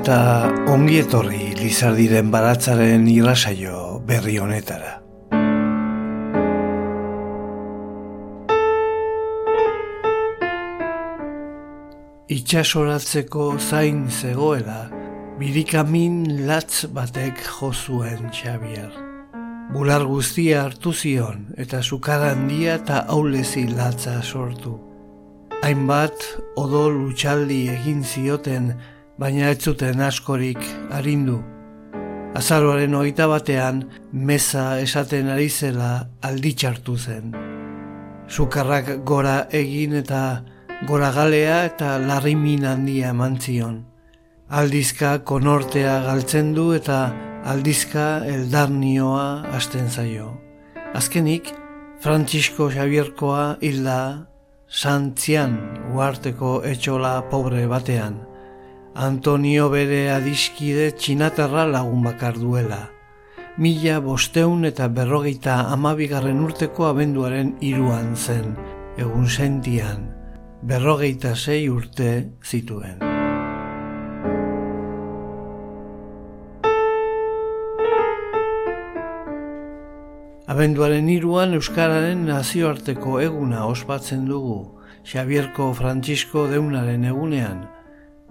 eta ongi etorri Lizardiren baratzaren irrasaio berri honetara. Itxasoratzeko zain zegoela, birikamin latz batek jozuen Xabier. Bular guztia hartu zion eta sukara handia eta aulezi latza sortu. Hainbat odol utxaldi egin zioten baina ez zuten askorik arindu. Azaroaren hogeita batean, meza esaten ari zela alditxartu zen. Sukarrak gora egin eta gora galea eta larrimin handia eman zion. Aldizka konortea galtzen du eta aldizka eldarnioa hasten zaio. Azkenik, Francisco Xabierkoa hilda Santzian uarteko etxola pobre batean. Antonio bere adiskide txinatarra lagun bakar duela. Mila bosteun eta berrogeita amabigarren urteko abenduaren iruan zen, egun sentian, berrogeita sei urte zituen. Abenduaren iruan Euskararen nazioarteko eguna ospatzen dugu, Xabierko Francisco deunaren egunean,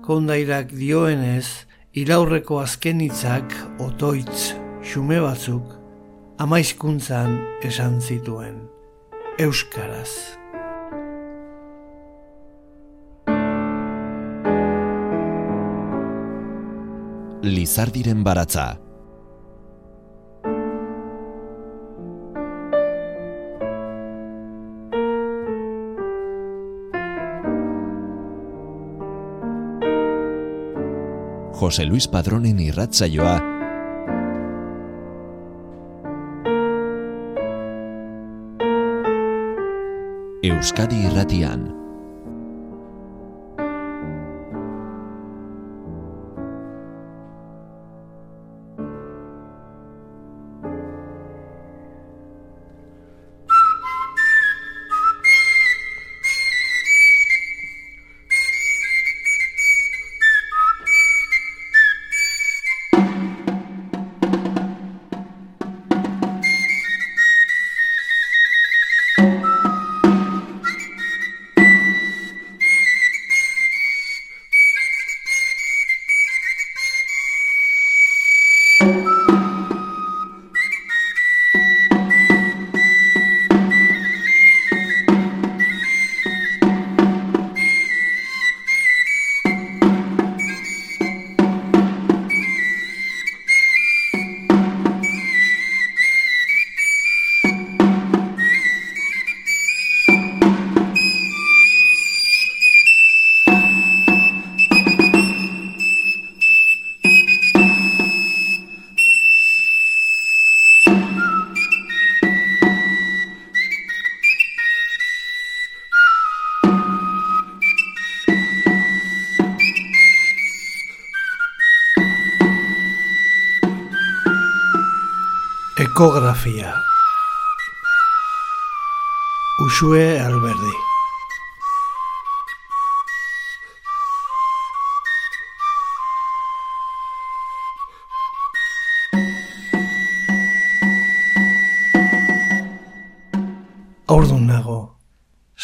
kondairak dioenez, iraurreko azkenitzak otoitz xume batzuk amaizkuntzan esan zituen. Euskaraz. Lizardiren baratza Jose Luis Padronen irratzaioa Euskadi irratian Ekografia Usue Alberdi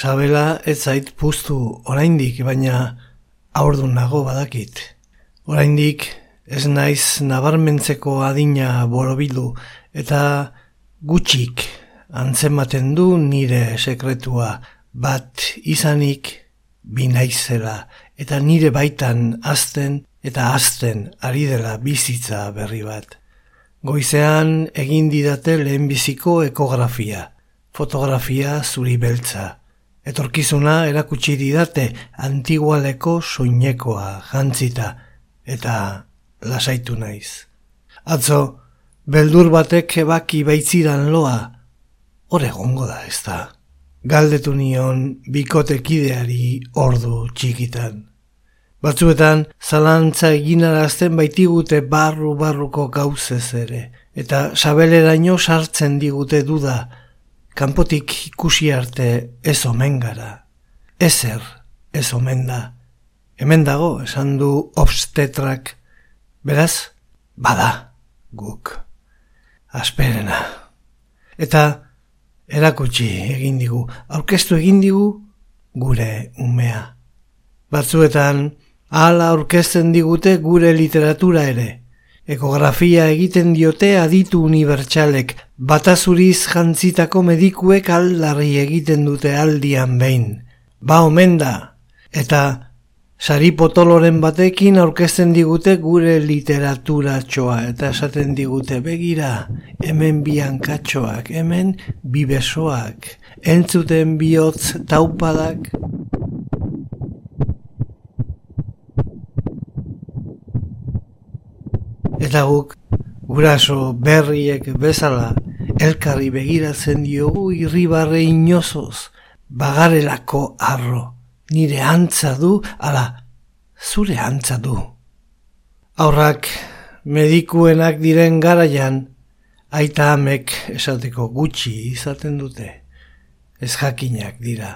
Sabela ez zait puztu oraindik, baina aurdun nago badakit. Oraindik ez naiz nabarmentzeko adina borobilu eta gutxik antzematen du nire sekretua bat izanik binaizela eta nire baitan azten eta azten ari dela bizitza berri bat. Goizean egin didate lehenbiziko ekografia, fotografia zuri beltza. Etorkizuna erakutsi didate antigualeko soinekoa jantzita eta lasaitu naiz. Atzo, beldur batek ebaki baitziran loa, hor egongo da ez da. Galdetu nion bikotekideari ordu txikitan. Batzuetan, zalantza eginarazten baitigute barru-barruko gauzez ere, eta sabeleraino sartzen digute duda, kanpotik ikusi arte ez omen gara. Ezer ez omen da. Hemen dago, esan du obstetrak, Beraz, bada, guk. Asperena. Eta erakutsi egin digu, aurkeztu egin digu gure umea. Batzuetan, hala aurkezten digute gure literatura ere. Ekografia egiten diote aditu unibertsalek, batazuriz jantzitako medikuek aldarri egiten dute aldian behin. Ba omen da, eta sari potoloren batekin aurkezten digute gure literatura txoa, eta esaten digute begira, hemen biankatxoak, hemen bibesoak, entzuten bihotz taupadak, Eta guk, guraso berriek bezala, elkarri begiratzen diogu irribarre inozoz, bagarelako arro, nire antza du, ala, zure antza du. Aurrak, medikuenak diren garaian, aita amek esateko gutxi izaten dute. Ez jakinak dira,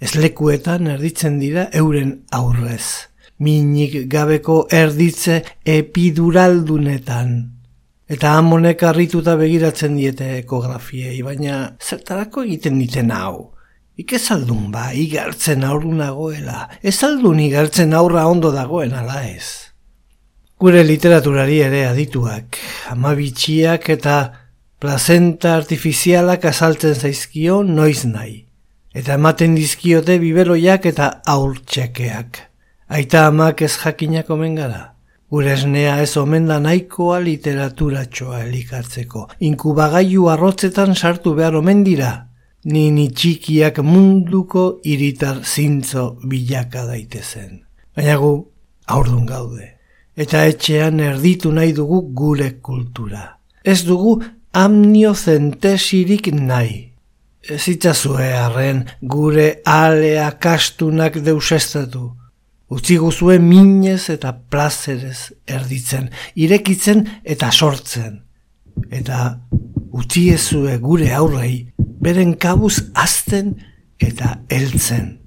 ez lekuetan erditzen dira euren aurrez minik gabeko erditze epiduraldunetan. Eta amonek harrituta begiratzen diete ekografiei, baina zertarako egiten diten hau. Ik ez aldun ba, igartzen aurru nagoela. Ez aldun igartzen aurra ondo dagoen ala ez. Gure literaturari ere adituak, amabitxiak eta plazenta artifizialak azaltzen zaizkio noiz nahi. Eta ematen dizkiote bibeloiak eta aurtxekeak. Aita amak ez jakinak omen gara. Gure esnea ez omen da nahikoa literaturatxoa elikartzeko. Inkubagailu arrotzetan sartu behar omen dira. Ni ni txikiak munduko iritar zintzo bilaka daitezen. Baina gu aurdun gaude. Eta etxean erditu nahi dugu gure kultura. Ez dugu amniozentesirik nahi. Ez itzazue harren gure alea kastunak deusestatu utzi guzue minez eta plazerez erditzen, irekitzen eta sortzen. Eta utzi ezue gure aurrei, beren kabuz azten eta heltzen.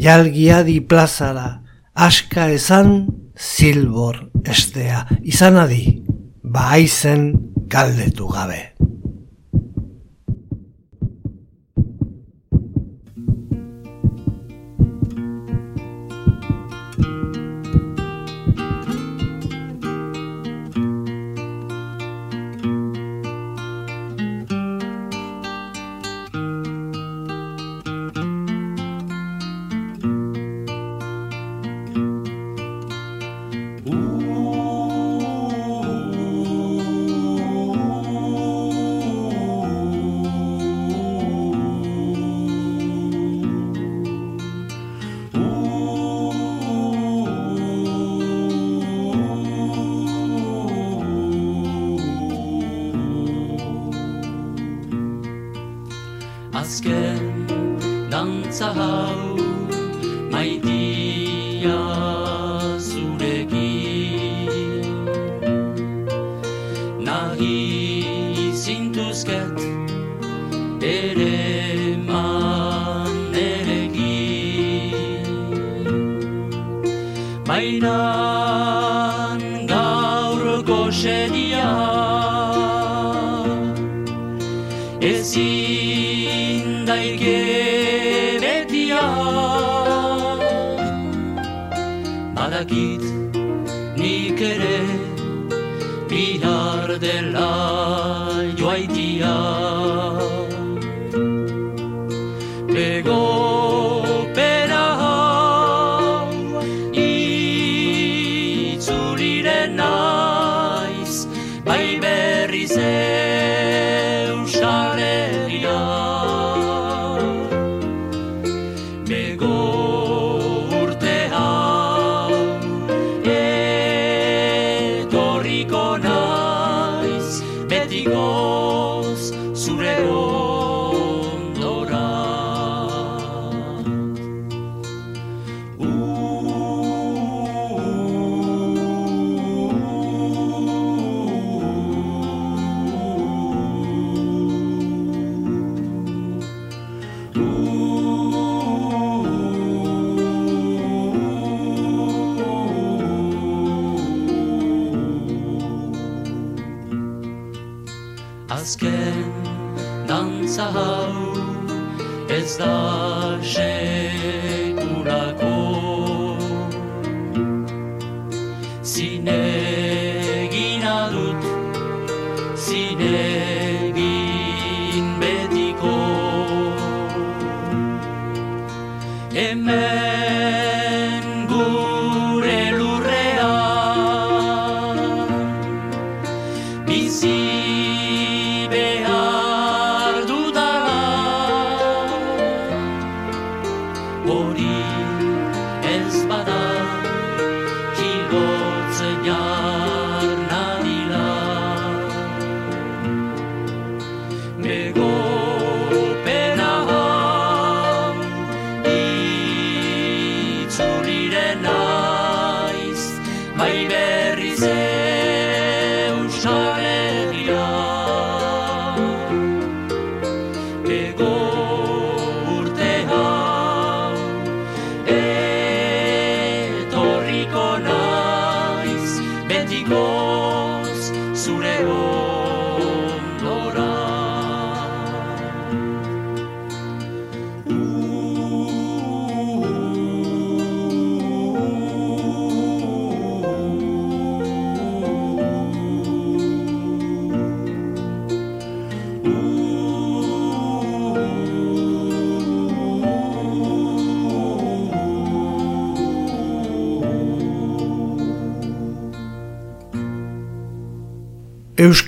Jalgiadi plazara, aska esan zilbor estea, izan adi, baizen galdetu gabe. nik ere bihar dela joaitia.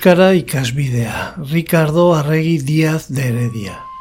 Euskara ikasbidea, Ricardo Arregi Díaz de Heredia.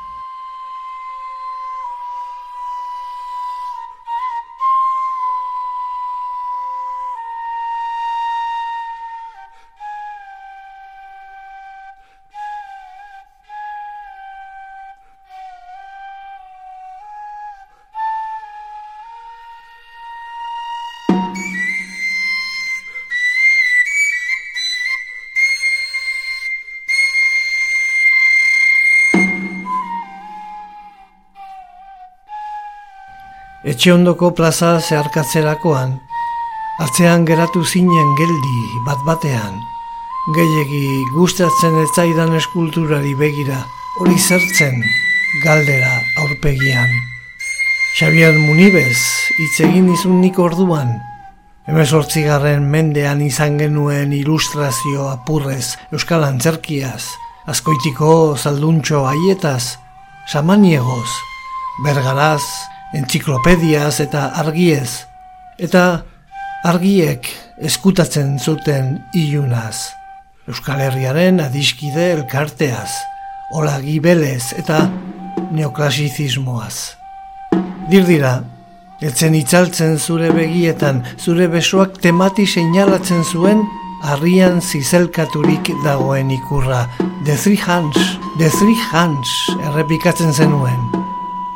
Etxe ondoko plaza zeharkatzerakoan, atzean geratu zinen geldi bat batean, gehiegi gustatzen ez zaidan eskulturari begira, hori zertzen galdera aurpegian. Xabier Munibez, hitz egin izun nik orduan, Hemezortzigarren mendean izan genuen ilustrazio apurrez, euskal antzerkiaz, azkoitiko zalduntxo haietaz, samaniegoz, bergaraz, entziklopediaz eta argiez, eta argiek eskutatzen zuten ilunaz. Euskal Herriaren adiskide elkarteaz, ola gibelez eta neoklasizismoaz. Dirdira, etzen itzaltzen zure begietan, zure besoak temati seinalatzen zuen, harrian zizelkaturik dagoen ikurra. The Three Hands, The Three Hands, errepikatzen zenuen.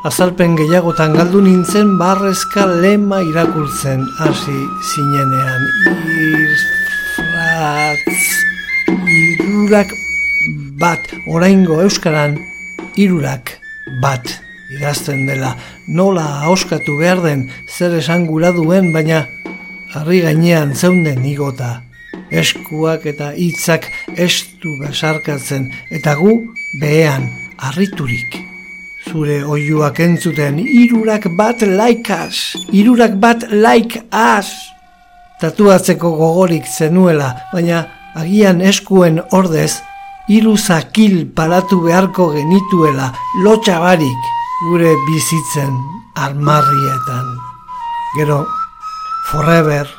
Azalpen gehiagotan galdu nintzen barrezka lema irakurtzen hasi zinenean. Irfratz, irurak bat, oraingo euskaran, irurak bat idazten dela. Nola ahoskatu behar den zer esan gura duen, baina harri gainean zeunden igota. Eskuak eta hitzak estu besarkatzen, eta gu behean harriturik zure oiuak entzuten, irurak bat laikas, irurak bat laik as. Tatuatzeko gogorik zenuela, baina agian eskuen ordez, hiru zakil paratu beharko genituela, lotxabarik gure bizitzen armarrietan. Gero, forever,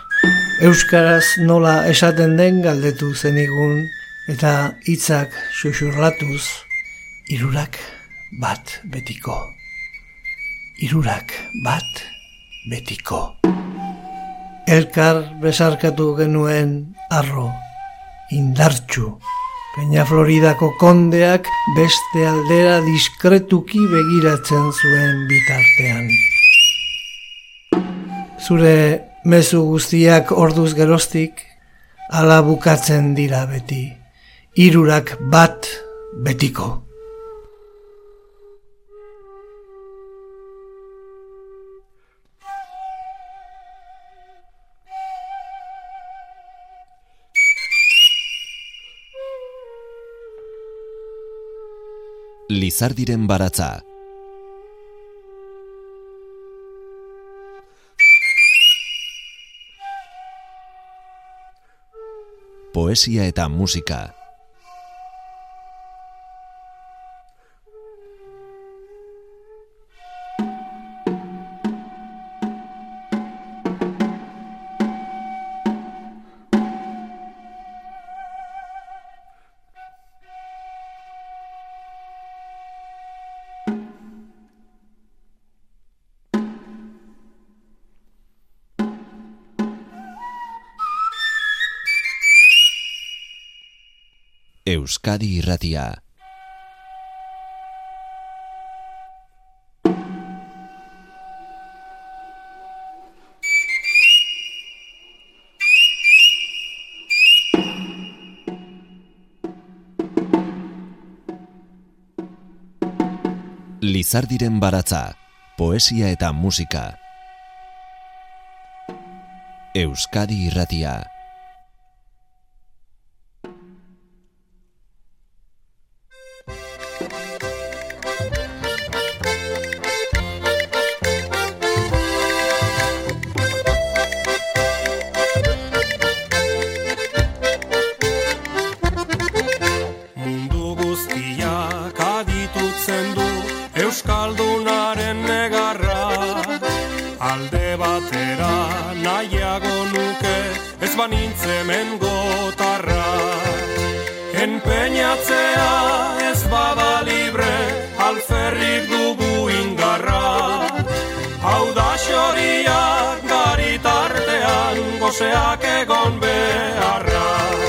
euskaraz nola esaten den galdetu zenigun, eta hitzak xuxurlatuz, irurak bat betiko. Irurak bat betiko. Elkar besarkatu genuen arro, indartxu. Peña Floridako kondeak beste aldera diskretuki begiratzen zuen bitartean. Zure mezu guztiak orduz geroztik, ala bukatzen dira beti. Irurak bat betiko. Lizardiren baratza. Poesia eta musika. Euskadi Irratia. Lizardiren baratza, poesia eta musika. Euskadi Irratia. Garitartean goseak egon beharra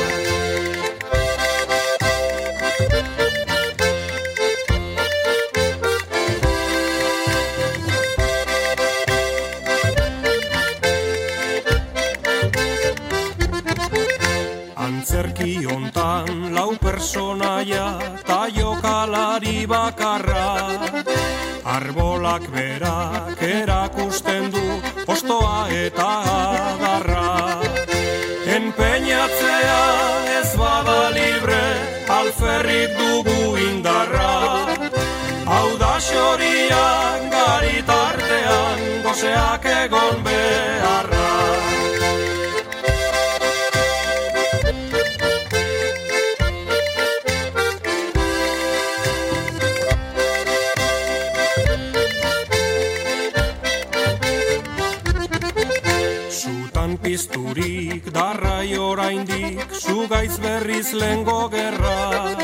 oraindik Zugaiz berriz lengo gerra.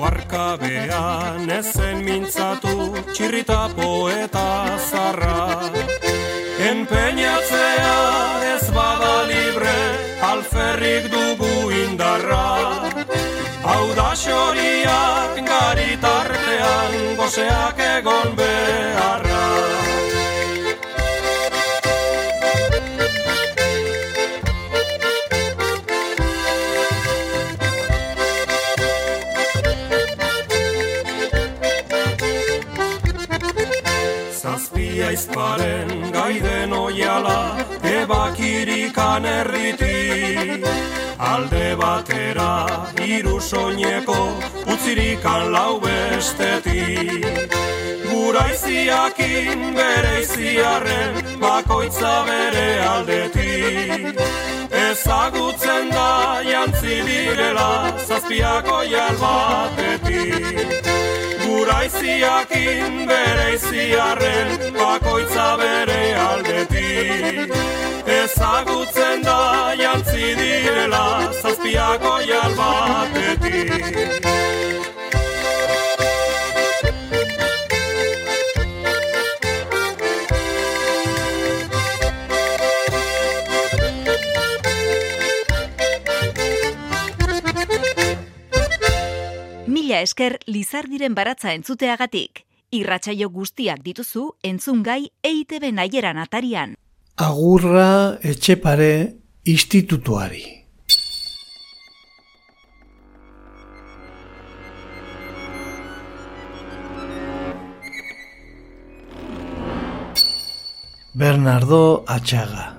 Oarkabean ezen mintzatu Txirrita poeta zarra. Enpeñatzea ez bada libre Alferrik dugu indarra. Hau da xoriak garitartean Goseak egon beharra Izparen gaiden oiala Ebakirikan erriti. Alde batera hiru soineko Utzirikan lau besteti Gura iziakin bere iziarren Bakoitza bere aldeti Ezagutzen da jantzi direla Zazpiako jal Gura iziakin bere iziarren bakoitza bere aldetik. Ezagutzen da jantzi direla zazpiako jalbatetik Esker Lizardiren baratza entzuteagatik. Irratsaio guztiak dituzu entzungai EITB naieran atarian. Agurra etxepare institutuari. Bernardo Atxaga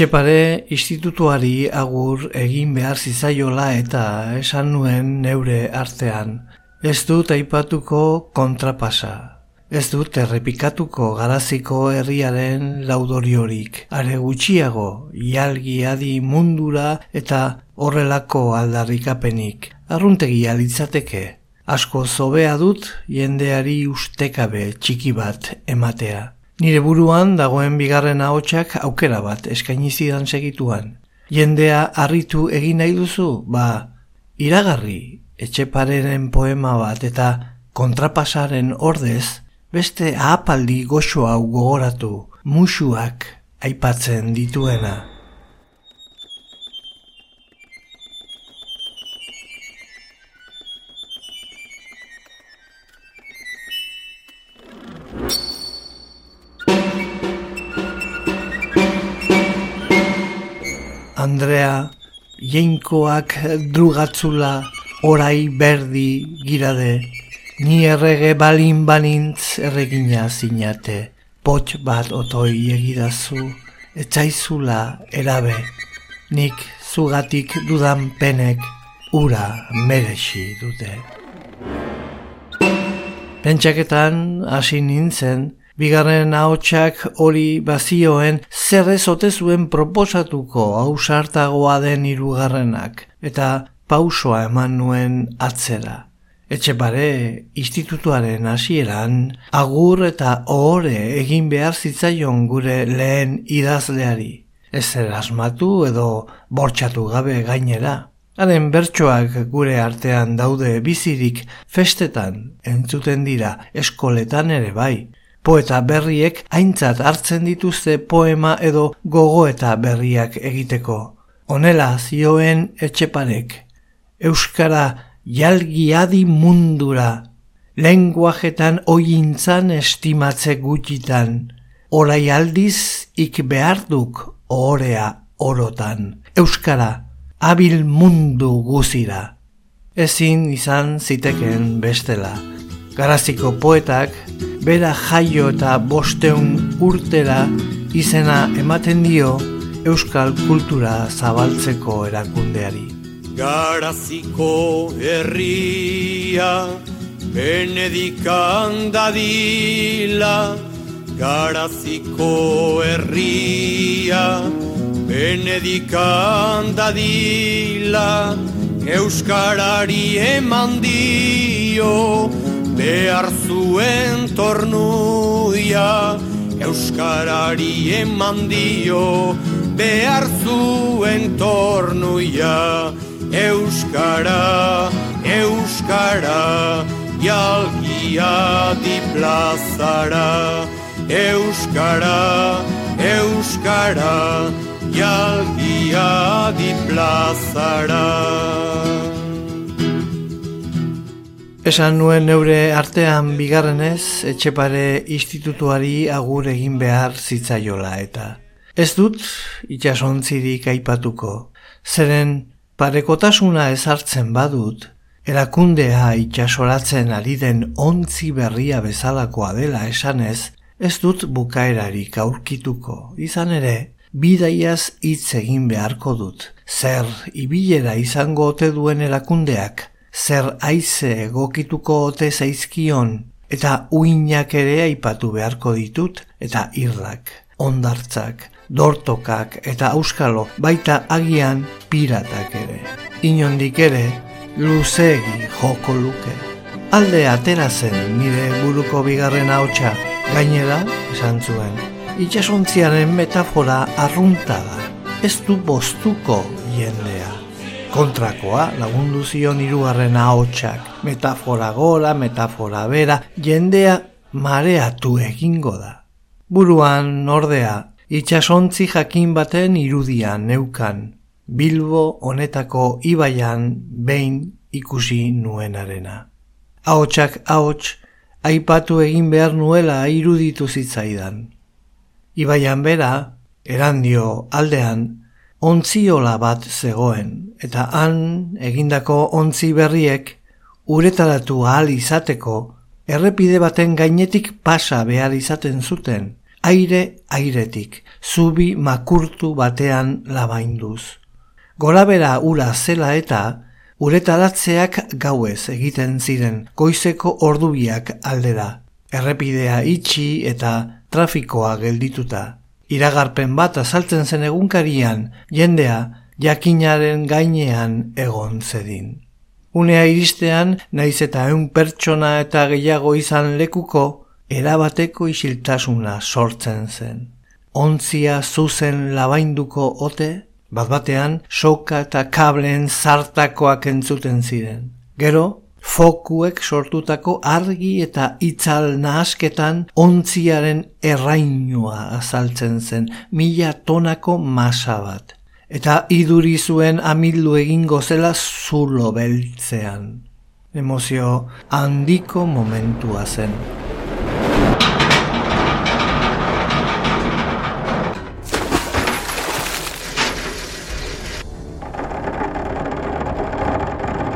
Etxepare institutuari agur egin behar zizaiola eta esan nuen neure artean. Ez dut aipatuko kontrapasa. Ez dut errepikatuko garaziko herriaren laudoriorik. Are gutxiago, ialgi adi mundura eta horrelako aldarrikapenik. Arruntegia litzateke. Asko zobea dut jendeari ustekabe txiki bat ematea. Nire buruan dagoen bigarren ahotsak aukera bat eskaini zidan segituan. Jendea harritu egin nahi duzu, ba, iragarri, etxepareren poema bat eta kontrapasaren ordez, beste ahapaldi goxo hau gogoratu, musuak aipatzen dituena. Andrea, jeinkoak drugatzula, orai berdi girade, ni errege balin banintz erregina zinate, pot bat otoi egidazu, etzaizula erabe, nik zugatik dudan penek ura merexi dute. Pentsaketan hasi nintzen, Bigarren ahotsak hori bazioen zer ez zuen proposatuko hausartagoa den hirugarrenak eta pausoa eman nuen atzera. Etxe pare, institutuaren hasieran agur eta ohore egin behar zitzaion gure lehen idazleari. Ez asmatu edo bortxatu gabe gainera. Haren bertsoak gure artean daude bizirik festetan entzuten dira eskoletan ere bai. Poeta berriek aintzat hartzen dituzte poema edo gogoeta berriak egiteko. Honela zioen etxeparek. Euskara jalgiadi mundura, lenguajetan ointzan estimatze gutxitan, orai aldiz ik behar duk ohorea orotan. Euskara, abil mundu guzira. Ezin izan ziteken bestela. Garaziko poetak, bera jaio eta bosteun urtera izena ematen dio euskal kultura zabaltzeko erakundeari. Garaziko herria benedikan dadila Garaziko herria benedikan dadila Euskarari eman dio behar zuen tornuia Euskarari eman dio behar zuen tornuia Euskara, Euskara, jalgia di plazara Euskara, Euskara, jalgia di plazara Esan nuen neure artean bigarrenez, etxepare institutuari agur egin behar zitzaiola eta. Ez dut, itxasontzirik aipatuko, zeren parekotasuna ezartzen badut, erakundea itxasoratzen ari den ontzi berria bezalakoa dela esanez, ez dut bukaerarik aurkituko, izan ere, bidaiaz hitz egin beharko dut, zer ibilera izango ote duen erakundeak, zer aize egokituko ote zaizkion eta uinak ere aipatu beharko ditut eta irlak, ondartzak, dortokak eta auskalo baita agian piratak ere. Inondik ere, luzegi joko luke. Alde atera zen nire buruko bigarren haotxa, gainera, esan zuen, itxasontziaren metafora arruntada, ez du bostuko jendea kontrakoa lagundu zion hirugarren ahotsak. Metafora gora metafora bera jendea mareatu egingo da. Buruan ordea itsasontzi jakin baten irudia neukan. Bilbo honetako ibaian behin ikusi nuenarena. Ahotsak ahots aipatu egin behar nuela iruditu zitzaidan. Ibaian bera erandio aldean ontziola bat zegoen, eta han egindako ontzi berriek uretaratu ahal izateko errepide baten gainetik pasa behar izaten zuten, aire airetik, zubi makurtu batean labainduz. Gorabera ura zela eta, uretaratzeak gauez egiten ziren, goizeko ordubiak aldera. Errepidea itxi eta trafikoa geldituta. Iragarpen bat azaltzen zen egunkarian, jendea jakinaren gainean egon zedin. Unea iristean, naiz eta eun pertsona eta gehiago izan lekuko, erabateko isiltasuna sortzen zen. Ontzia zuzen labainduko ote, bat batean soka eta kableen zartakoak entzuten ziren. Gero, fokuek sortutako argi eta itzal nahasketan ontziaren errainua azaltzen zen, mila tonako masa bat eta iduri zuen amildu egingo zela zulo beltzean. Emozio handiko momentua zen.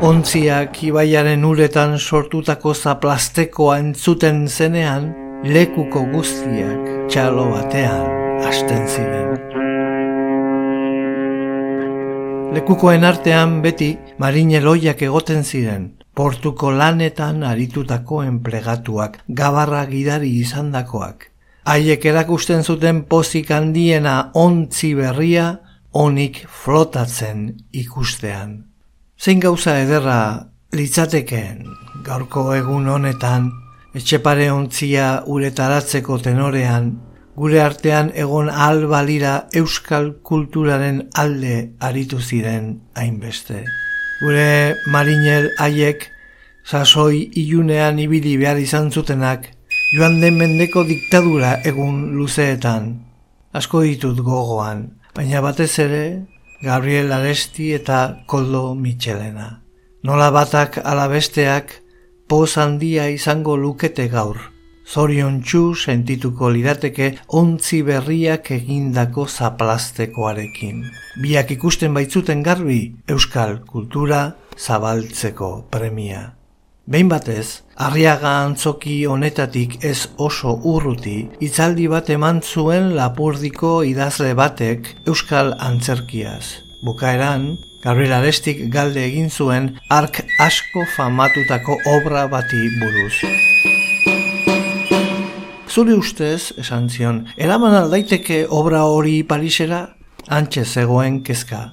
Ontziak ibaiaren uretan sortutako zaplastekoa entzuten zenean, lekuko guztiak txalo batean hasten ziren. Lekukoen artean beti marine loiak egoten ziren, portuko lanetan aritutako enplegatuak, gabarra gidari izandakoak. Haiek erakusten zuten pozik handiena ontzi berria, onik flotatzen ikustean. Zein gauza ederra litzatekeen gaurko egun honetan, etxepare ontzia uretaratzeko tenorean, gure artean egon ahal balira euskal kulturaren alde aritu ziren hainbeste. Gure marinel haiek sasoi ilunean ibili behar izan zutenak joan den mendeko diktadura egun luzeetan. Asko ditut gogoan, baina batez ere Gabriel Aresti eta Koldo Michelena. Nola batak alabesteak poz handia izango lukete gaur zorion txu sentituko lirateke ontzi berriak egindako zaplastekoarekin. Biak ikusten baitzuten garbi euskal kultura zabaltzeko premia. Behin batez, arriaga antzoki honetatik ez oso urruti, itzaldi bat eman zuen lapurdiko idazle batek euskal antzerkiaz. Bukaeran, Gabriel Arestik galde egin zuen ark asko famatutako obra bati buruz. Zuri ustez, esan zion, eraman aldaiteke obra hori Parisera, antxe zegoen kezka.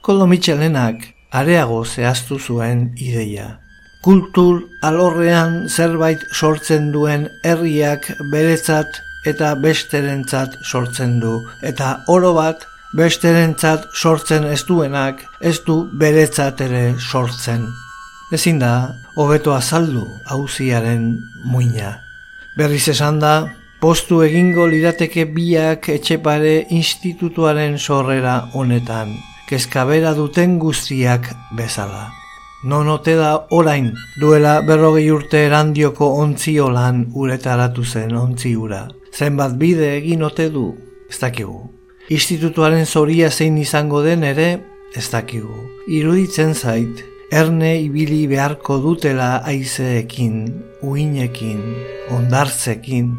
Koldo Michelenak areago zehaztu zuen ideia. Kultur alorrean zerbait sortzen duen herriak beretzat eta besterentzat sortzen du. Eta oro bat, besterentzat sortzen ez duenak, ez du beretzat ere sortzen. Ezin da, hobeto azaldu hauziaren muina. Berriz esan da, postu egingo lirateke biak etxepare institutuaren sorrera honetan, kezkabera duten guztiak bezala. Non ote da orain duela berrogei urte erandioko ontziolan uretaratu zen ontziura. Zenbat bide egin ote du, ez dakigu. Institutuaren zoria zein izango den ere, ez dakigu. Iruditzen zait, erne ibili beharko dutela aizeekin, uinekin, ondartzekin,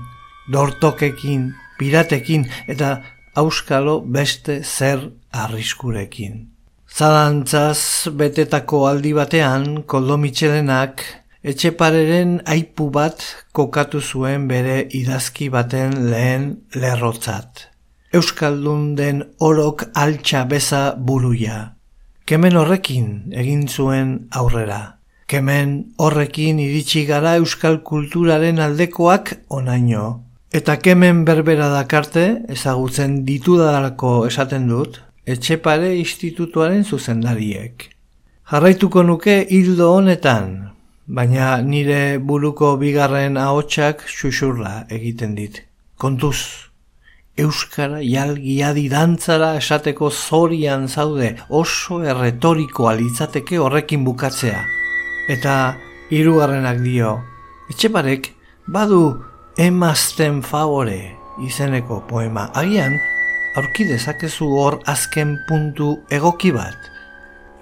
dortokekin, piratekin eta auskalo beste zer arriskurekin. Zalantzaz betetako aldi batean, koldo mitxelenak, etxepareren aipu bat kokatu zuen bere idazki baten lehen lerrotzat. Euskaldun den orok altxa beza buruia. Kemen horrekin egin zuen aurrera. Kemen horrekin iritsi gara euskal kulturaren aldekoak onaino. Eta kemen berbera dakarte, ezagutzen ditudarako esaten dut, etxepare institutuaren zuzendariek. Jarraituko nuke hildo honetan, baina nire buruko bigarren ahotsak xuxurla egiten dit. Kontuz, Euskara jalgiadi dantzara esateko zorian zaude oso erretorikoa litzateke horrekin bukatzea. Eta hirugarrenak dio, etxeparek badu emazten favore izeneko poema. Agian, aurki dezakezu hor azken puntu egoki bat.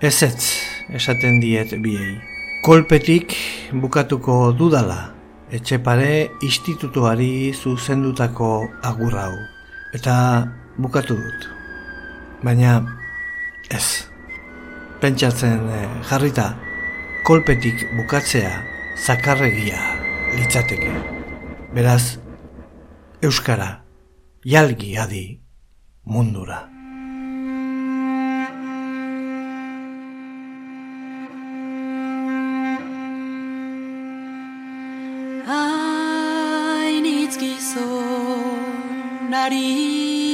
Ez ez, esaten diet biei. Kolpetik bukatuko dudala, etxepare institutuari zuzendutako agur hau. Eta bukatu dut. Baina ez. Pentsatzen eh, jarrita kolpetik bukatzea zakarregia litzateke. Beraz, Euskara, jalgi adi mundura. Hainitz gizon harin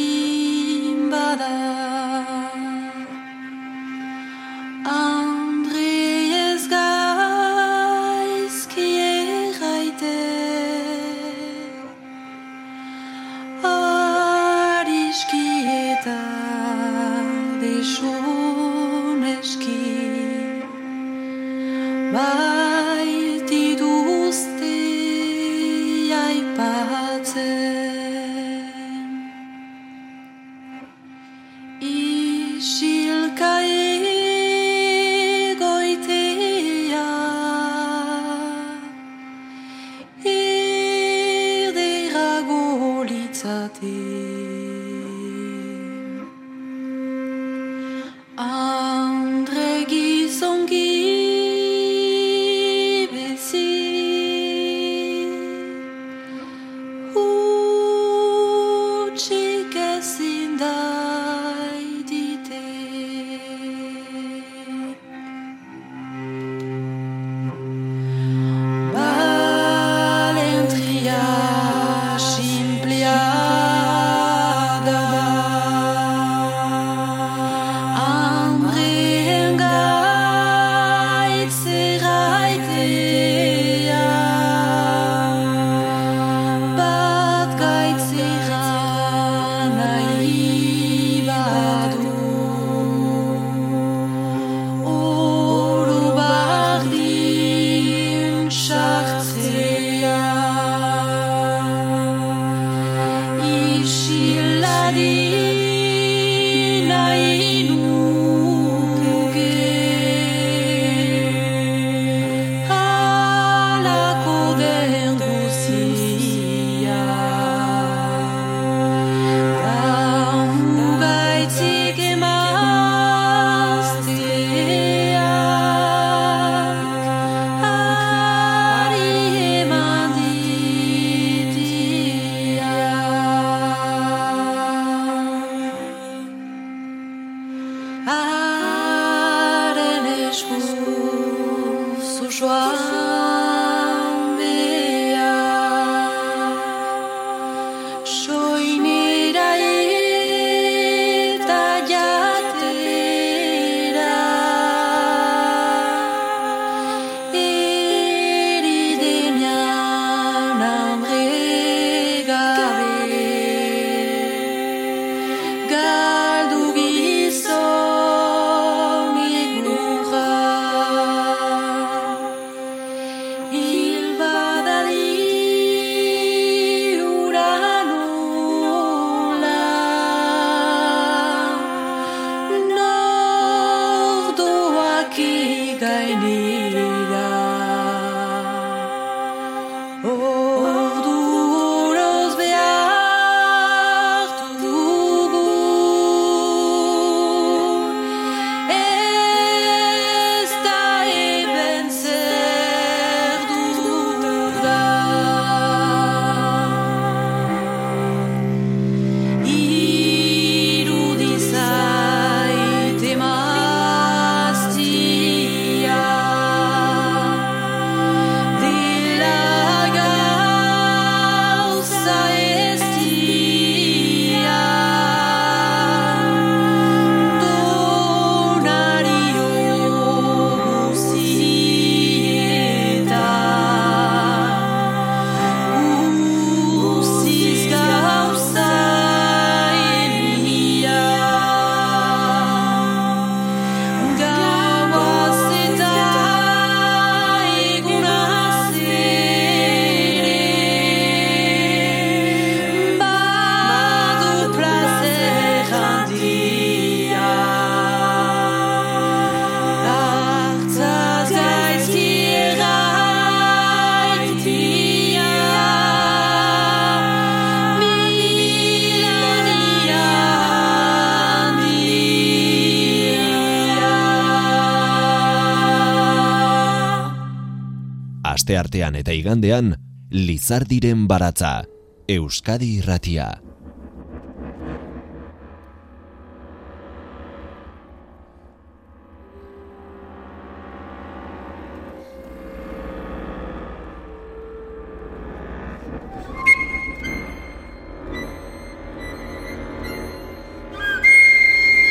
asteartean eta igandean, Lizardiren baratza, Euskadi irratia.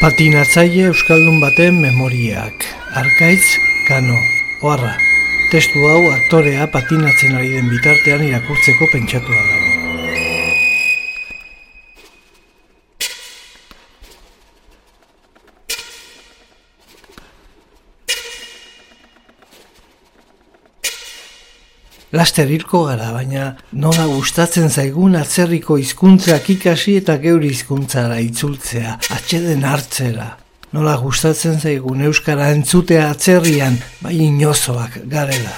Patinatzaile Euskaldun baten memoriak. Arkaitz Kano. Oarra. Testu hau aktorea patinatzen ari den bitartean irakurtzeko pentsatua dago. Laster hilko gara, baina nola gustatzen zaigun atzerriko hizkuntzak ikasi eta geure hizkuntzara itzultzea, atxeden hartzera. Nola gustatzen zaigun euskara entzutea atzerrian, bai inozoak garela.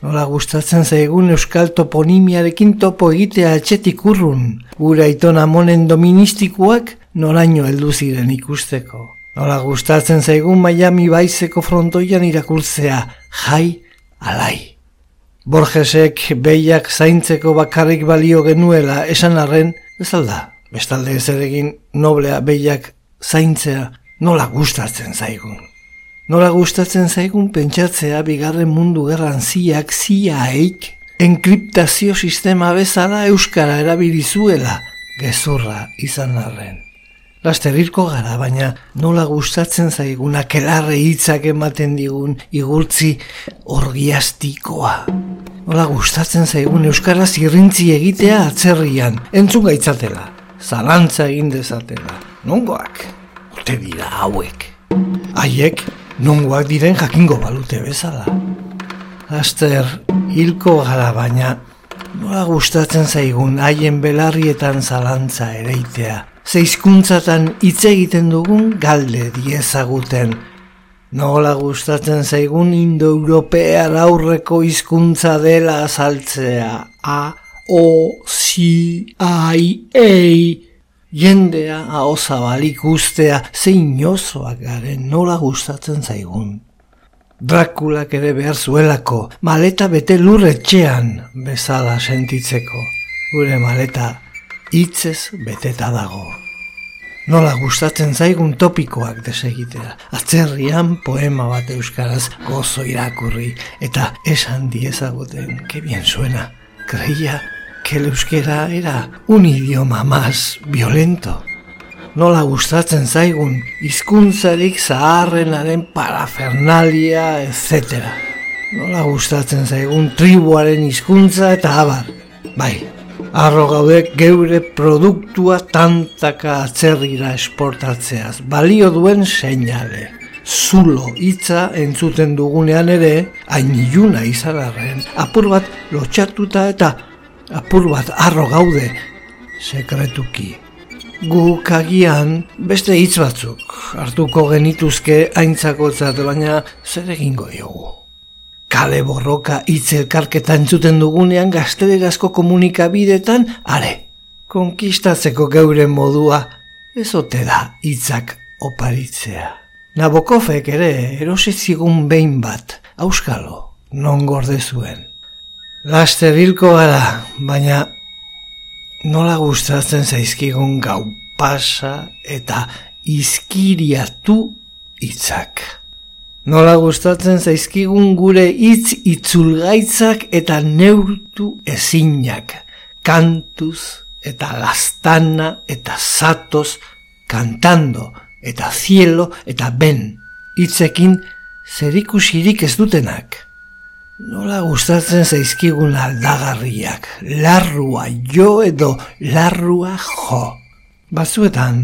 Nola gustatzen zaigun euskal toponimiarekin topo egitea atxetik urrun, gure aiton amonen doministikoak noraino heldu ziren ikusteko. Nola gustatzen zaigun Miami baizeko frontoian irakurtzea, jai, alai. Borgesek behiak zaintzeko bakarrik balio genuela esan arren, ez bestalde ez egin noblea behiak zaintzea nola gustatzen zaigun. Nola gustatzen zaigun pentsatzea bigarren mundu gerran ziak ziaik enkriptazio sistema bezala euskara erabilizuela gezurra izan arren. Laster hilko gara, baina nola gustatzen zaigun akelarre hitzak ematen digun igurtzi orgiastikoa. Nola gustatzen zaigun euskaraz irrintzi egitea atzerrian, entzun gaitzatela, zalantza egin dezatela. Nongoak, ote dira hauek. Haiek, nongoak diren jakingo balute bezala. Laster hilko gara, baina nola gustatzen zaigun haien belarrietan zalantza ereitea. Zeizkuntzatan hitz egiten dugun galde diezaguten. Nola gustatzen zaigun indo-europear aurreko hizkuntza dela azaltzea. A, O, Si, Ai, Ei. Jendea hau zabalik ustea zein inozoak garen nola gustatzen zaigun. Drakulak ere behar zuelako, maleta bete lurretxean bezala sentitzeko. Gure maleta hitzez beteta dago. Nola gustatzen zaigun topikoak desegitea. Atzerrian poema bat euskaraz gozo irakurri eta esan diezaguten, que bien suena. Creía que el euskera era un idioma más violento. Nola gustatzen zaigun hizkuntzarik zaharrenaren parafernalia, etc. Nola gustatzen zaigun tribuaren hizkuntza eta abar. Bai, Arro gaudek geure produktua tantaka atzerrira esportatzeaz. Balio duen seinale. Zulo hitza entzuten dugunean ere, hain iluna izararren, apur bat lotxatuta eta apur bat arro gaude sekretuki. Guk agian beste hitz batzuk hartuko genituzke aintzakotzat, baina zer egingo diogu. Kale borroka hitz elkarketa entzuten dugunean gaztelerazko komunikabidetan, are, konkistatzeko geure modua, ez ote da hitzak oparitzea. Nabokofek ere erosizigun behin bat, auskalo, non gorde zuen. Laster hilko gara, baina nola gustatzen zaizkigun gau pasa eta izkiriatu hitzak. Nola gustatzen zaizkigun gure hitz itzulgaitzak eta neurtu ezinak, kantuz eta gaztana eta zatoz, kantando eta cielo eta ben, hitzekin zerikusirik ez dutenak. Nola gustatzen zaizkigun aldagarriak, larrua jo edo larrua jo. Batzuetan,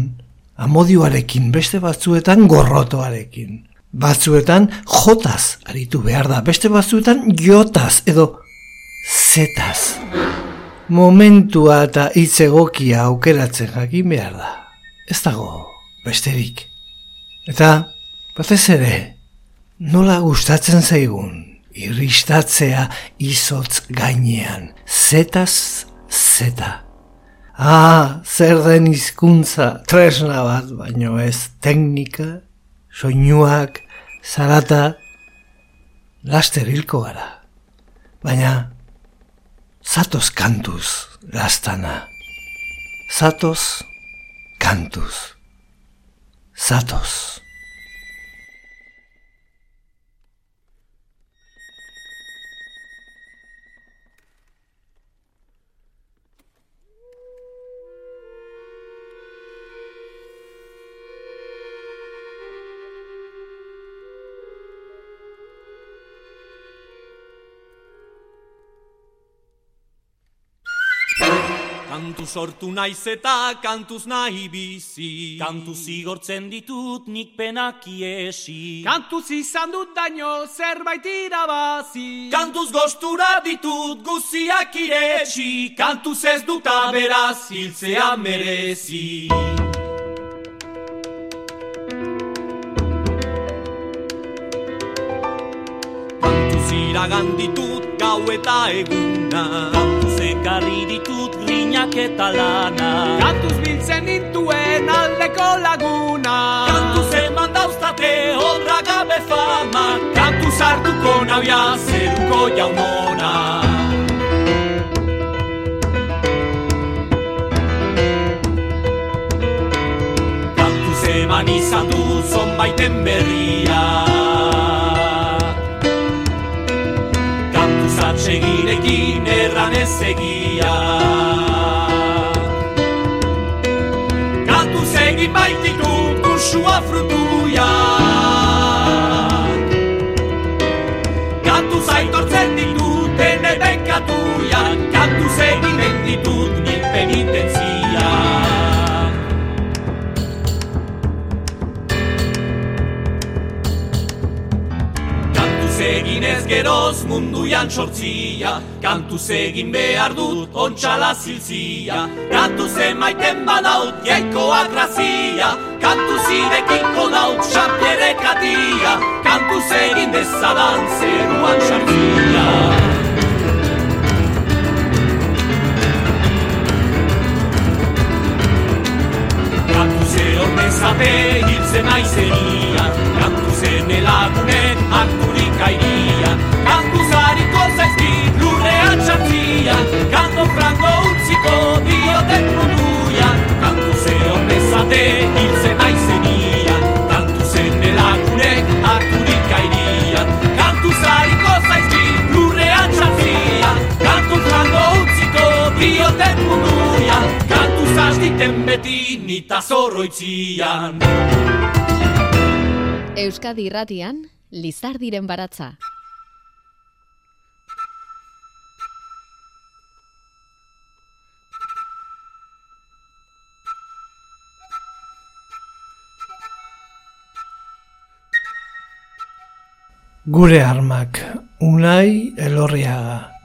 amodioarekin, beste batzuetan gorrotoarekin. Batzuetan jotaz aritu behar da, beste batzuetan jotaz edo zetaz. Momentua eta hitz egokia aukeratzen jakin behar da. Ez dago besterik. Eta, batez ere, nola gustatzen zaigun, irristatzea izotz gainean, zetaz zeta. Ah, zer den hizkuntza tresna bat, baino ez teknika, soinuak, zarata, laster hilko gara. Baina, zatoz kantuz, lastana. Zatoz kantuz. Zatoz. Sortu naiz eta kantuz nahi bizi. Kantu zigortzen ditut nik penak iesi. Kantuz izan dut daño zerbait irabazi. Kantuz gostura ditut guziak iretsi. Kantuz ez dut aberaz hiltzea merezi. Kantuz iragan ditut gau eta eguna. Kantu zekarri ditut grinak eta lana. Kantuz biltzen nintuen aldeko laguna. Kantuz eman dauztate obra gabe fama. Kantuz hartuko nabia zeruko jaunona. Kantuz eman izan du zonbaiten berria. Kantuz atsegirekin erran ez egia egin baititu kusua frutuia Kantuz aitortzen ditut ene bekatuia Kantuz egin ditut nik penitentzia geroz munduan sortzia. Kantuz egin behar dut ontxala zilzia Kantuz emaiten badaut jaikoa grazia Kantuz irekiko daut xapiere katia. Kantuz egin dezadan zeruan sartzia. Kantuze hormezate hiltzen naizenia Kantuzen elagunen harturik airia Kantuzariko zaizkit lurrean txartzia Kanto frango utziko dioten munduia Kantuze hormezate hiltzen naizenia Kantuzen elagunen harturik airia Kantuzariko zaizkit lurrean txartzia Kanto frango utziko dioten munduia Kantuz hastiten beti nita zorroitzian Euskadi irratian, Lizardiren baratza. Gure armak, unai elorriaga.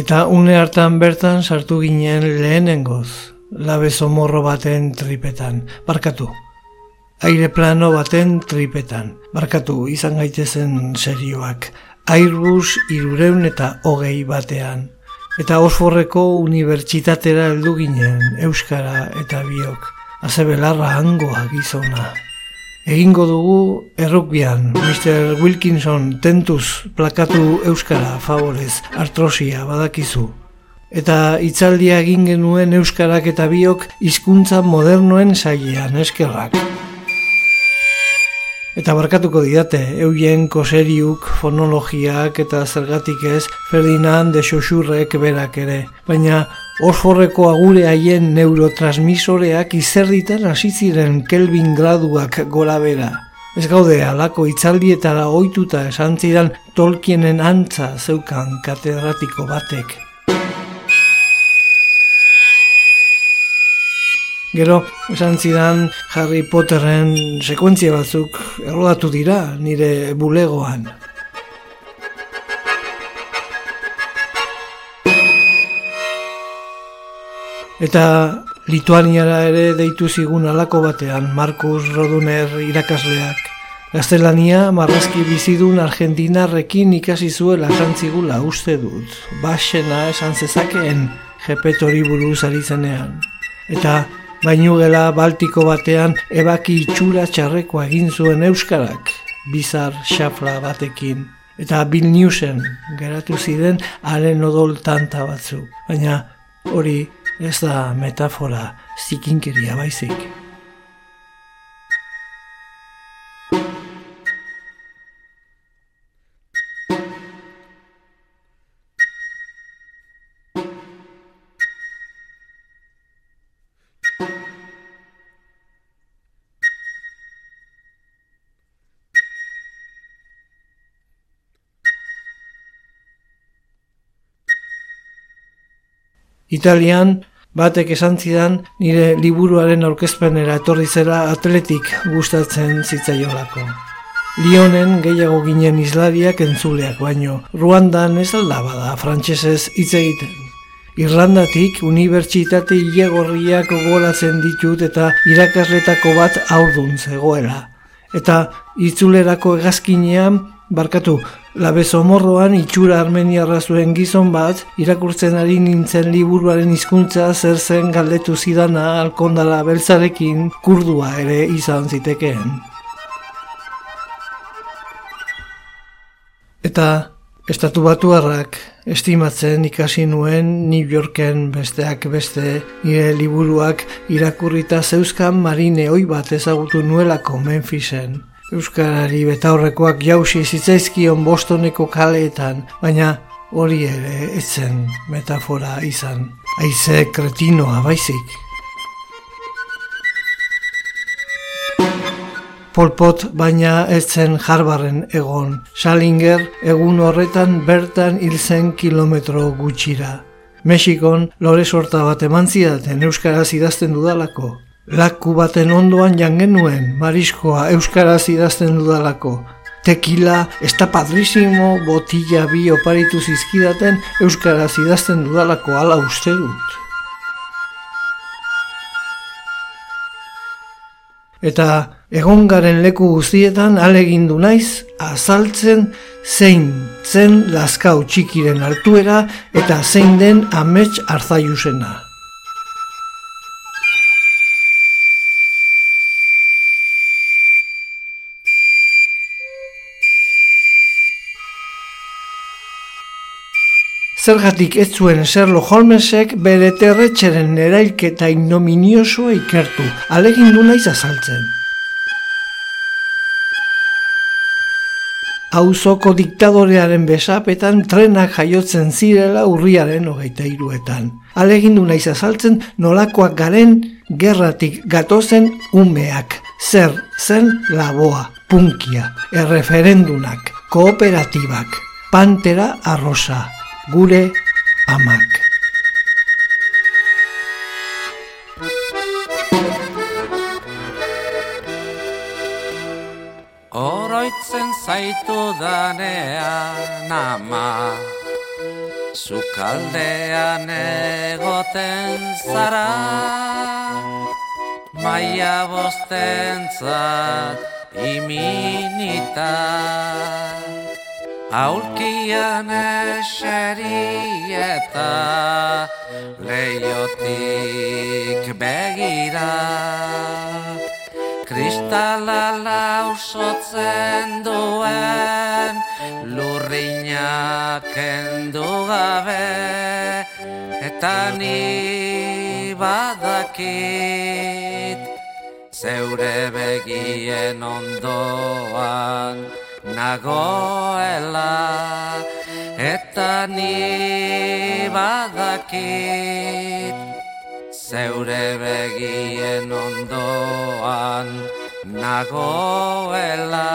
Eta une hartan bertan sartu ginen lehenengoz, labe somorro baten tripetan, barkatu. Aire plano baten tripetan, barkatu izan gaitezen serioak. Airbus irureun eta hogei batean. Eta Osforreko unibertsitatera heldu ginen, Euskara eta biok. Haze belarra hangoa gizona. Egingo dugu errukbian, Mr. Wilkinson tentuz plakatu euskara favorez, artrosia badakizu. Eta hitzaldia egin genuen euskarak eta biok hizkuntza modernoen sailean eskerrak. Eta barkatuko didate, euien koseriuk, fonologiak eta zergatik ez, Ferdinand de Xoxurrek berak ere. Baina Osforreko agure haien neurotransmisoreak izerditan hasi ziren Kelvin graduak gora bera. Ez gaude alako itzaldietara ohituta esan zidan Tolkienen antza zeukan katedratiko batek. Gero, esan zidan Harry Potterren sekuentzia batzuk errodatu dira nire bulegoan. Eta Lituaniara ere deitu zigun alako batean Markus Roduner irakasleak. Gaztelania marrazki bizidun Argentinarrekin ikasi zuela zantzigula uste dut. Baxena esan zezakeen jepetori buruz ari. Eta bainugela Baltiko batean ebaki itxura txarreko egin zuen Euskarak, bizar xafla batekin. Eta Vilniusen geratu ziren haren odol tanta batzu. Baina hori ez da metafora zikinkeria baizik. Italian, batek esan zidan nire liburuaren aurkezpenera etorri zera atletik gustatzen zitzaiolako. Lionen gehiago ginen isladiak entzuleak baino, Ruandan ez alda bada frantsesez hitz egiten. Irlandatik unibertsitate ilegorriak gogoratzen ditut eta irakasletako bat aurdun zegoela. Eta itzulerako egazkinean, barkatu, Labezomorroan itxura armeniarra zuen gizon bat, irakurtzen ari nintzen liburuaren hizkuntza zer zen galdetu zidana alkondala beltzarekin kurdua ere izan zitekeen. Eta estatu batuarrak estimatzen ikasi nuen New Yorken besteak beste nire liburuak irakurrita zeuzkan marine oi bat ezagutu nuelako Memphisen. Euskarari betaurrekoak jausi zitzaizkion bostoneko kaleetan, baina hori ere etzen metafora izan. Aize kretinoa baizik. Polpot baina ez zen jarbarren egon. Salinger egun horretan bertan hil zen kilometro gutxira. Mexikon lore sorta bat eman zidaten Euskaraz idazten dudalako. Laku baten ondoan jangen nuen, mariskoa euskaraz idazten dudalako. Tekila, esta padrisimo, botilla bi oparitu zizkidaten euskaraz idazten dudalako ala uste dut. Eta egongaren leku guztietan alegindu naiz azaltzen zein zen laskau txikiren hartuera eta zein den amets arzaiusena. Zergatik ez zuen Sherlock Holmesek bere terretxeren erailketa ignominiosoa ikertu, alegin du naiz azaltzen. Auzoko diktadorearen besapetan trenak jaiotzen zirela urriaren hogeita iruetan. Alegin du naiz azaltzen nolakoak garen gerratik gatozen umeak. Zer, zen laboa, punkia, erreferendunak, kooperatibak, pantera arrosa, gure amak. Oroitzen zaitu danean ama Zukaldean egoten zara Maia bostentzat iminita Aulkian eseri eta leiotik begira. Kristala lausotzen duen lurriñak endu gabe. Eta ni badakit zeure begien ondoan nagoela eta ni badakit Zeure begien ondoan nagoela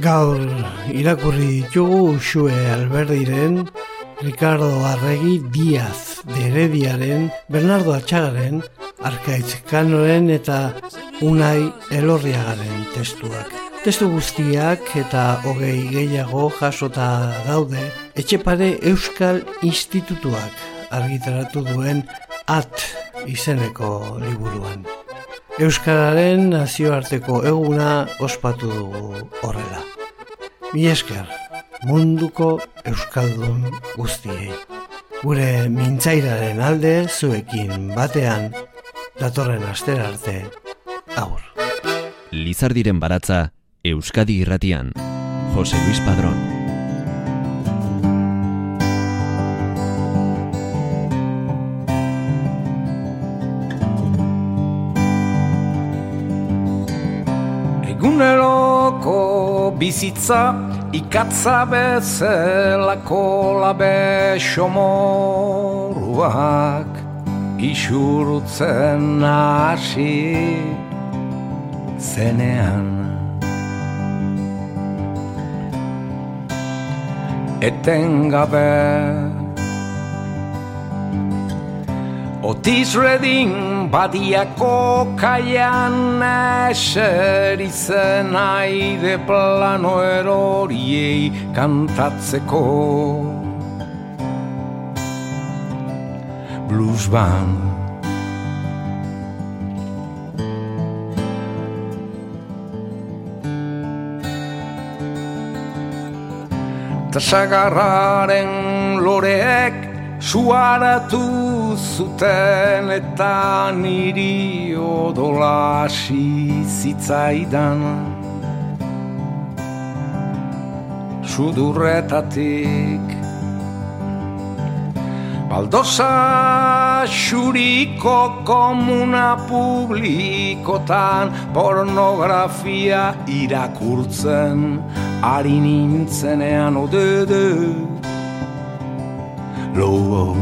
Gaur irakurri ditugu Uxue Alberdiren, Ricardo Arregi Diaz de Herediaren, Bernardo Atxagaren, Arkaitz Kanoren eta Unai Elorriagaren testuak. Testu guztiak eta hogei gehiago jasota daude Etxepare Euskal Institutuak argitaratu duen AT izeneko liburuan. Euskararen nazioarteko eguna ospatu dugu horrela. Mi esker, munduko Euskaldun guztiei. Gure mintzairaren alde zuekin batean, datorren astera arte, aur. Lizardiren baratza, Euskadi irratian. Jose Luis Padrón. Eguneroko bizitza ikatza bezelako labe xomoruak isurutzen hasi zenean etengabe Otis Redding badiako kaian eserizen aide plano eroriei kantatzeko. Blues band. Tasagarraren loreek suaratu zuten eta niri odola zitzaidan. Sudurretatik Baldosa xuriko komuna publikotan pornografia irakurtzen ari nintzenean odede lobo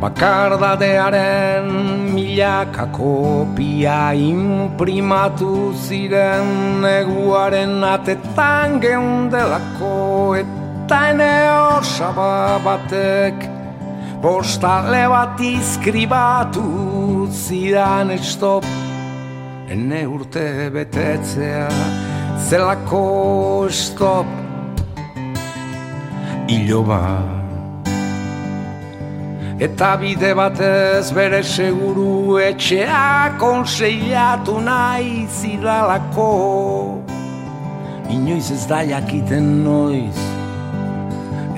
Bakardadearen milaka kopia imprimatu ziren neguaren atetan geundelako eta ene osaba batek postale bat izkribatu zidan estop ene urte betetzea zelako stop. Iloba eta bide batez bere seguru etxea konseilatu nahi zidalako inoiz ez da jakiten noiz.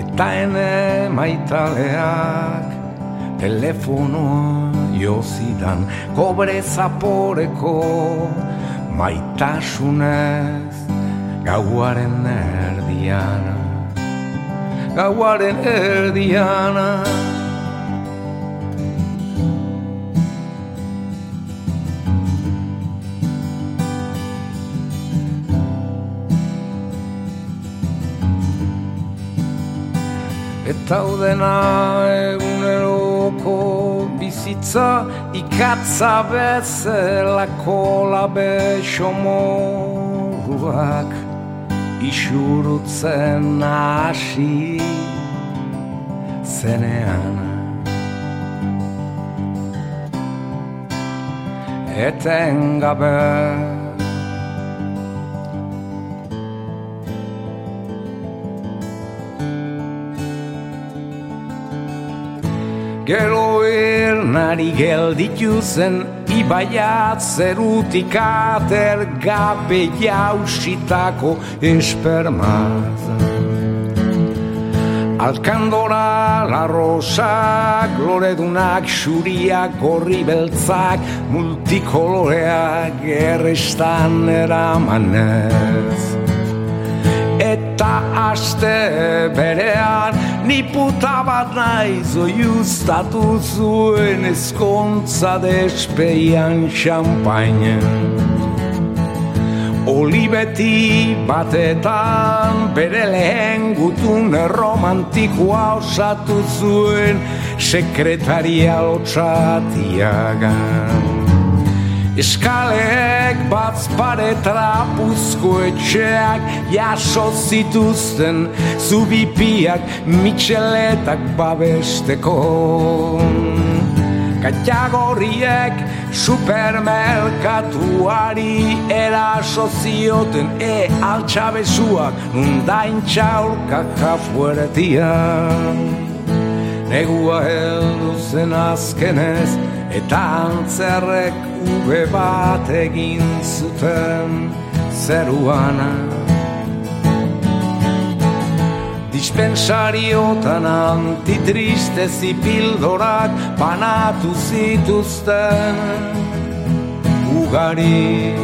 Eta ene maitaleak telefonoa jozidan kobre zaporeko maitasunez gauaren erdiana gauaren erdiana Eta udena eguneroko bizitza ikatza bezelako labe xomoruak isurutzen hasi zenean etengabe Gero ernari gelditu zen Ibaiat zerutik ater gabe jausitako espermaz Alkandora, la rosak, loredunak, xuriak, gorri beltzak, multikoloreak errestan eramanez. Eta aste berean, ni puta bat naiz oiuztatu zuen eskontza despeian xampainen. Olibeti batetan bere lehen gutun romantikoa osatu zuen sekretaria lotsatiagan. Eskaleek batz pare trapuzko etxeak jaso zituzten zubipiak mitxeletak babesteko. Katagoriek supermerkatuari eraso zioten e altxabezuak nundain txaurka kafueretian. Negua heldu zen azkenez eta antzerrek ube bat egin zuten zeruana. Dispensariotan antitristezi pildorak banatu zituzten ugari.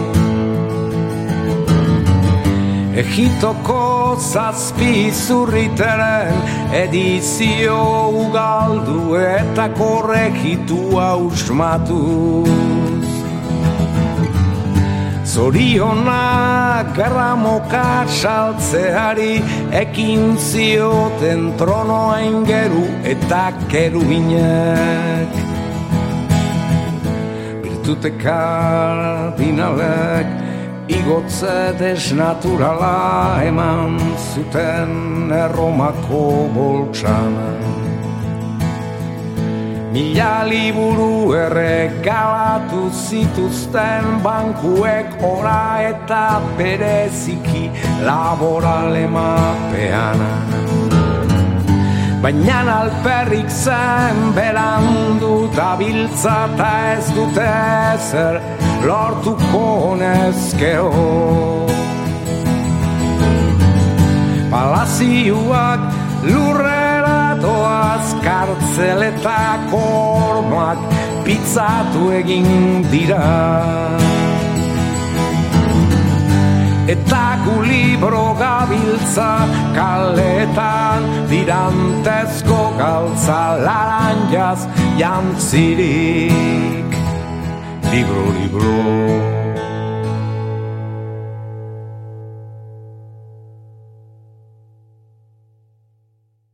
Egitoko zazpi zurriteren edizio ugaldu eta korregitua usmatuz. Zorionak garramoka saltzeari ekin zioten tronoa ingeru eta keruinek. Virtute kardinalek igotze desnaturala eman zuten erromako boltsanak. Mila liburu erregalatu zituzten bankuek ora eta bereziki laborale mapean. Baina alperrik zen berandu da biltza eta ez dute ezer lortuko nezkeo. Palazioak lurrera doaz kartzeletako ormoak pizzatu egin dira. Eta gu libro gabiltza kaletan dirantezko galtza laranjaz jantzirik. Libro, libro.